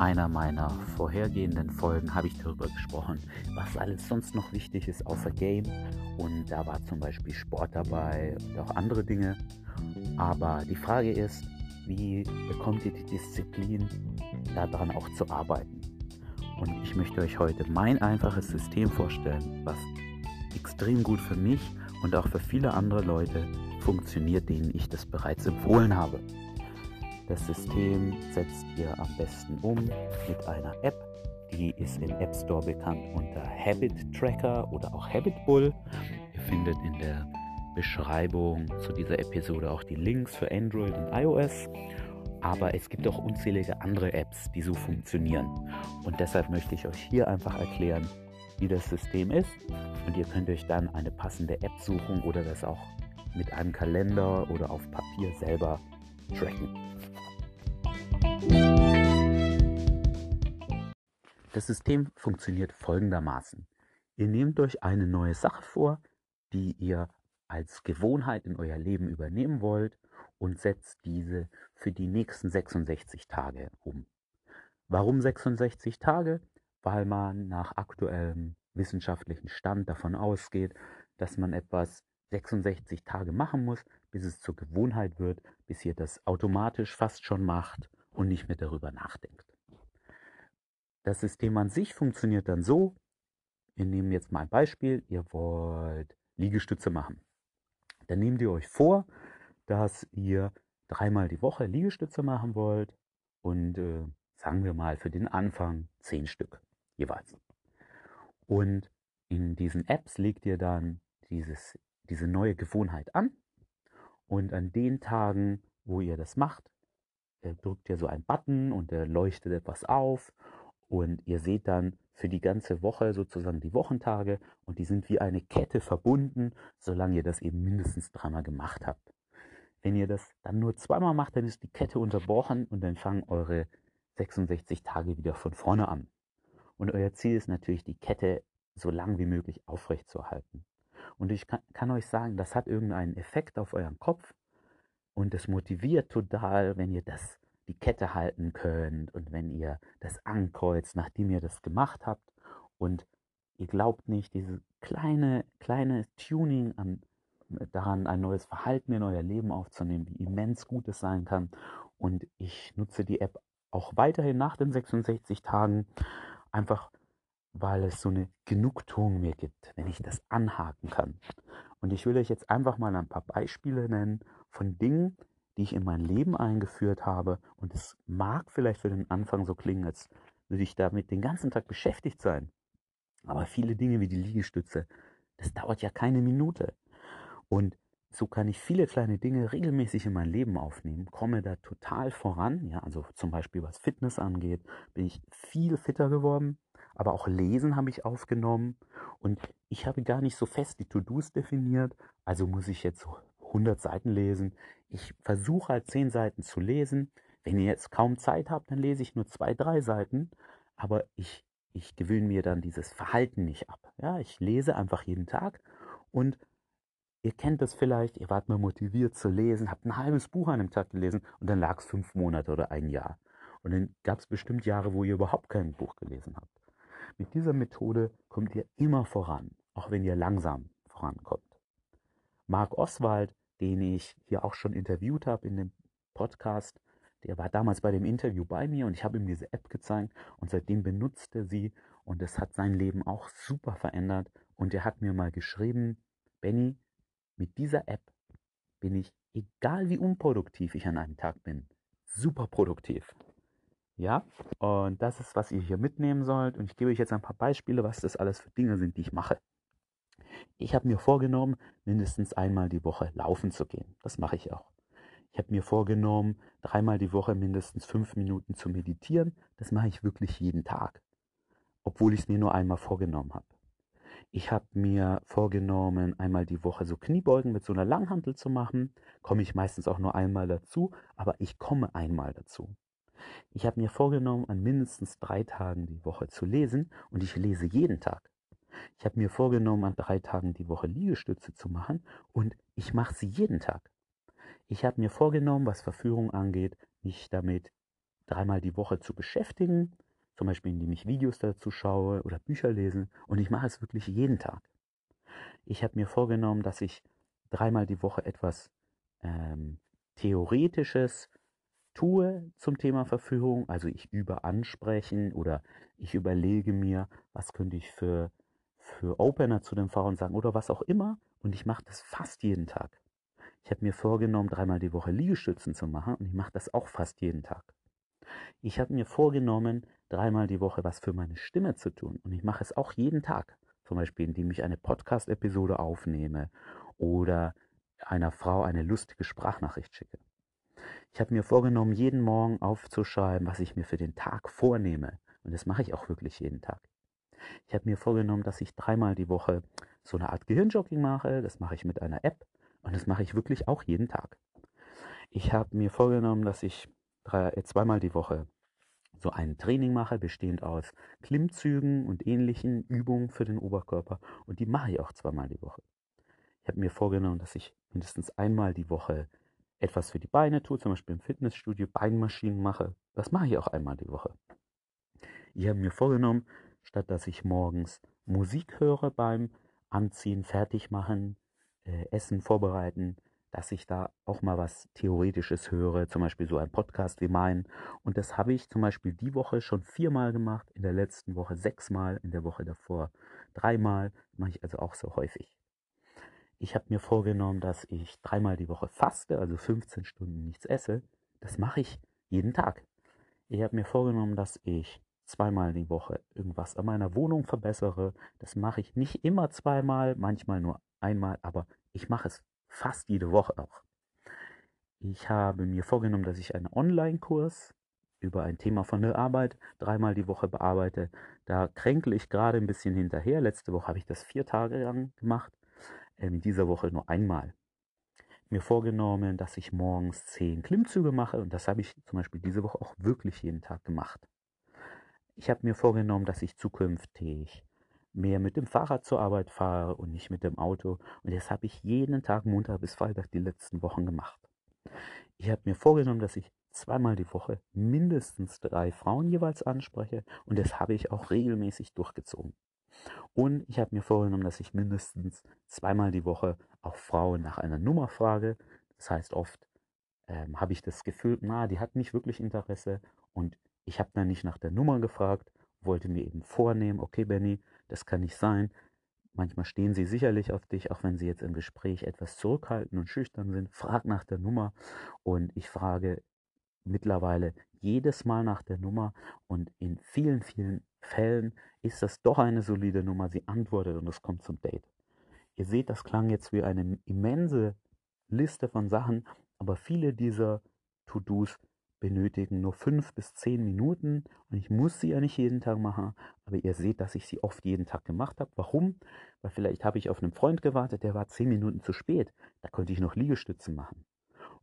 einer meiner vorhergehenden Folgen habe ich darüber gesprochen, was alles sonst noch wichtig ist außer Game. Und da war zum Beispiel Sport dabei und auch andere Dinge. Aber die Frage ist, wie bekommt ihr die Disziplin, daran auch zu arbeiten? Und ich möchte euch heute mein einfaches System vorstellen, was extrem gut für mich und auch für viele andere Leute funktioniert, denen ich das bereits empfohlen habe. Das System setzt ihr am besten um mit einer App. Die ist im App Store bekannt unter Habit Tracker oder auch Habit Bull. Ihr findet in der Beschreibung zu dieser Episode auch die Links für Android und iOS. Aber es gibt auch unzählige andere Apps, die so funktionieren. Und deshalb möchte ich euch hier einfach erklären, wie das System ist. Und ihr könnt euch dann eine passende App suchen oder das auch mit einem Kalender oder auf Papier selber tracken. Das System funktioniert folgendermaßen. Ihr nehmt euch eine neue Sache vor, die ihr als Gewohnheit in euer Leben übernehmen wollt und setzt diese für die nächsten 66 Tage um. Warum 66 Tage? Weil man nach aktuellem wissenschaftlichen Stand davon ausgeht, dass man etwas 66 Tage machen muss, bis es zur Gewohnheit wird, bis ihr das automatisch fast schon macht und nicht mehr darüber nachdenkt. Das System an sich funktioniert dann so, wir nehmen jetzt mal ein Beispiel, ihr wollt Liegestütze machen. Dann nehmt ihr euch vor, dass ihr dreimal die Woche Liegestütze machen wollt und äh, sagen wir mal für den Anfang zehn Stück jeweils. Und in diesen Apps legt ihr dann dieses, diese neue Gewohnheit an und an den Tagen, wo ihr das macht, äh, drückt ihr so einen Button und der leuchtet etwas auf und ihr seht dann für die ganze Woche sozusagen die Wochentage und die sind wie eine Kette verbunden, solange ihr das eben mindestens dreimal gemacht habt. Wenn ihr das dann nur zweimal macht, dann ist die Kette unterbrochen und dann fangen eure 66 Tage wieder von vorne an. Und euer Ziel ist natürlich, die Kette so lang wie möglich aufrechtzuerhalten. Und ich kann, kann euch sagen, das hat irgendeinen Effekt auf euren Kopf und es motiviert total, wenn ihr das die Kette halten könnt und wenn ihr das ankreuzt, nachdem ihr das gemacht habt und ihr glaubt nicht, dieses kleine, kleine Tuning an, daran, ein neues Verhalten in euer Leben aufzunehmen, wie immens gut es sein kann. Und ich nutze die App auch weiterhin nach den 66 Tagen, einfach weil es so eine Genugtuung mir gibt, wenn ich das anhaken kann. Und ich will euch jetzt einfach mal ein paar Beispiele nennen von Dingen, die ich in mein Leben eingeführt habe. Und es mag vielleicht für den Anfang so klingen, als würde ich damit den ganzen Tag beschäftigt sein. Aber viele Dinge wie die Liegestütze, das dauert ja keine Minute. Und so kann ich viele kleine Dinge regelmäßig in mein Leben aufnehmen, komme da total voran. Ja, also zum Beispiel was Fitness angeht, bin ich viel fitter geworden. Aber auch Lesen habe ich aufgenommen. Und ich habe gar nicht so fest die To-Dos definiert. Also muss ich jetzt so 100 Seiten lesen. Ich versuche halt 10 Seiten zu lesen. Wenn ihr jetzt kaum Zeit habt, dann lese ich nur zwei, drei Seiten. Aber ich, ich gewöhne mir dann dieses Verhalten nicht ab. Ja, ich lese einfach jeden Tag und ihr kennt das vielleicht, ihr wart mal motiviert zu lesen, habt ein halbes Buch an einem Tag gelesen und dann lag es fünf Monate oder ein Jahr. Und dann gab es bestimmt Jahre, wo ihr überhaupt kein Buch gelesen habt. Mit dieser Methode kommt ihr immer voran, auch wenn ihr langsam vorankommt. Mark Oswald den ich hier auch schon interviewt habe in dem Podcast. Der war damals bei dem Interview bei mir und ich habe ihm diese App gezeigt und seitdem benutzt er sie und es hat sein Leben auch super verändert. Und er hat mir mal geschrieben, Benny, mit dieser App bin ich, egal wie unproduktiv ich an einem Tag bin, super produktiv. Ja, und das ist, was ihr hier mitnehmen sollt. Und ich gebe euch jetzt ein paar Beispiele, was das alles für Dinge sind, die ich mache. Ich habe mir vorgenommen, mindestens einmal die Woche laufen zu gehen. Das mache ich auch. Ich habe mir vorgenommen, dreimal die Woche mindestens fünf Minuten zu meditieren. Das mache ich wirklich jeden Tag, obwohl ich es mir nur einmal vorgenommen habe. Ich habe mir vorgenommen, einmal die Woche so Kniebeugen mit so einer Langhantel zu machen. Komme ich meistens auch nur einmal dazu, aber ich komme einmal dazu. Ich habe mir vorgenommen, an mindestens drei Tagen die Woche zu lesen und ich lese jeden Tag. Ich habe mir vorgenommen, an drei Tagen die Woche Liegestütze zu machen und ich mache sie jeden Tag. Ich habe mir vorgenommen, was Verführung angeht, mich damit dreimal die Woche zu beschäftigen, zum Beispiel indem ich Videos dazu schaue oder Bücher lese und ich mache es wirklich jeden Tag. Ich habe mir vorgenommen, dass ich dreimal die Woche etwas ähm, Theoretisches tue zum Thema Verführung. Also ich übe ansprechen oder ich überlege mir, was könnte ich für, für Opener zu den Frauen sagen oder was auch immer. Und ich mache das fast jeden Tag. Ich habe mir vorgenommen, dreimal die Woche Liegestützen zu machen und ich mache das auch fast jeden Tag. Ich habe mir vorgenommen, dreimal die Woche was für meine Stimme zu tun und ich mache es auch jeden Tag. Zum Beispiel, indem ich eine Podcast-Episode aufnehme oder einer Frau eine lustige Sprachnachricht schicke. Ich habe mir vorgenommen, jeden Morgen aufzuschreiben, was ich mir für den Tag vornehme. Und das mache ich auch wirklich jeden Tag. Ich habe mir vorgenommen, dass ich dreimal die Woche so eine Art Gehirnjogging mache. Das mache ich mit einer App. Und das mache ich wirklich auch jeden Tag. Ich habe mir vorgenommen, dass ich drei, äh, zweimal die Woche so ein Training mache, bestehend aus Klimmzügen und ähnlichen Übungen für den Oberkörper. Und die mache ich auch zweimal die Woche. Ich habe mir vorgenommen, dass ich mindestens einmal die Woche etwas für die Beine tue, zum Beispiel im Fitnessstudio Beinmaschinen mache. Das mache ich auch einmal die Woche. Ich habe mir vorgenommen, statt dass ich morgens Musik höre beim Anziehen, Fertigmachen, äh, Essen vorbereiten, dass ich da auch mal was Theoretisches höre, zum Beispiel so ein Podcast wie meinen. Und das habe ich zum Beispiel die Woche schon viermal gemacht, in der letzten Woche sechsmal, in der Woche davor dreimal, mache ich also auch so häufig. Ich habe mir vorgenommen, dass ich dreimal die Woche faste, also 15 Stunden nichts esse. Das mache ich jeden Tag. Ich habe mir vorgenommen, dass ich zweimal die Woche irgendwas an meiner Wohnung verbessere. Das mache ich nicht immer zweimal, manchmal nur einmal, aber ich mache es fast jede Woche auch. Ich habe mir vorgenommen, dass ich einen Online-Kurs über ein Thema von der Arbeit dreimal die Woche bearbeite. Da kränkle ich gerade ein bisschen hinterher. Letzte Woche habe ich das vier Tage lang gemacht ähm, in dieser Woche nur einmal mir vorgenommen, dass ich morgens zehn Klimmzüge mache und das habe ich zum Beispiel diese Woche auch wirklich jeden Tag gemacht. Ich habe mir vorgenommen, dass ich zukünftig mehr mit dem Fahrrad zur Arbeit fahre und nicht mit dem Auto und das habe ich jeden Tag Montag bis Freitag die letzten Wochen gemacht. Ich habe mir vorgenommen, dass ich zweimal die Woche mindestens drei Frauen jeweils anspreche und das habe ich auch regelmäßig durchgezogen. Und ich habe mir vorgenommen, dass ich mindestens zweimal die Woche auch Frauen nach einer Nummer frage. Das heißt, oft ähm, habe ich das Gefühl, na, die hat nicht wirklich Interesse und ich habe dann nicht nach der Nummer gefragt, wollte mir eben vornehmen, okay, Benny, das kann nicht sein. Manchmal stehen sie sicherlich auf dich, auch wenn sie jetzt im Gespräch etwas zurückhaltend und schüchtern sind. Frag nach der Nummer und ich frage mittlerweile jedes Mal nach der Nummer und in vielen, vielen Fällen ist das doch eine solide Nummer. Sie antwortet und es kommt zum Date. Ihr seht, das klang jetzt wie eine immense Liste von Sachen, aber viele dieser To-Dos benötigen nur fünf bis zehn Minuten und ich muss sie ja nicht jeden Tag machen, aber ihr seht, dass ich sie oft jeden Tag gemacht habe. Warum? Weil vielleicht habe ich auf einen Freund gewartet, der war zehn Minuten zu spät. Da konnte ich noch Liegestützen machen.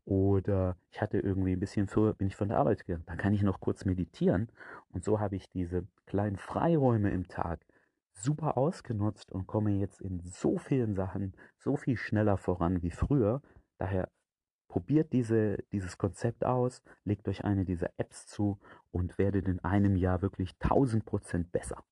Oder ich hatte irgendwie ein bisschen früher, bin ich von der Arbeit gegangen. Dann kann ich noch kurz meditieren. Und so habe ich diese kleinen Freiräume im Tag super ausgenutzt und komme jetzt in so vielen Sachen so viel schneller voran wie früher. Daher probiert diese, dieses Konzept aus, legt euch eine dieser Apps zu und werdet in einem Jahr wirklich 1000 Prozent besser.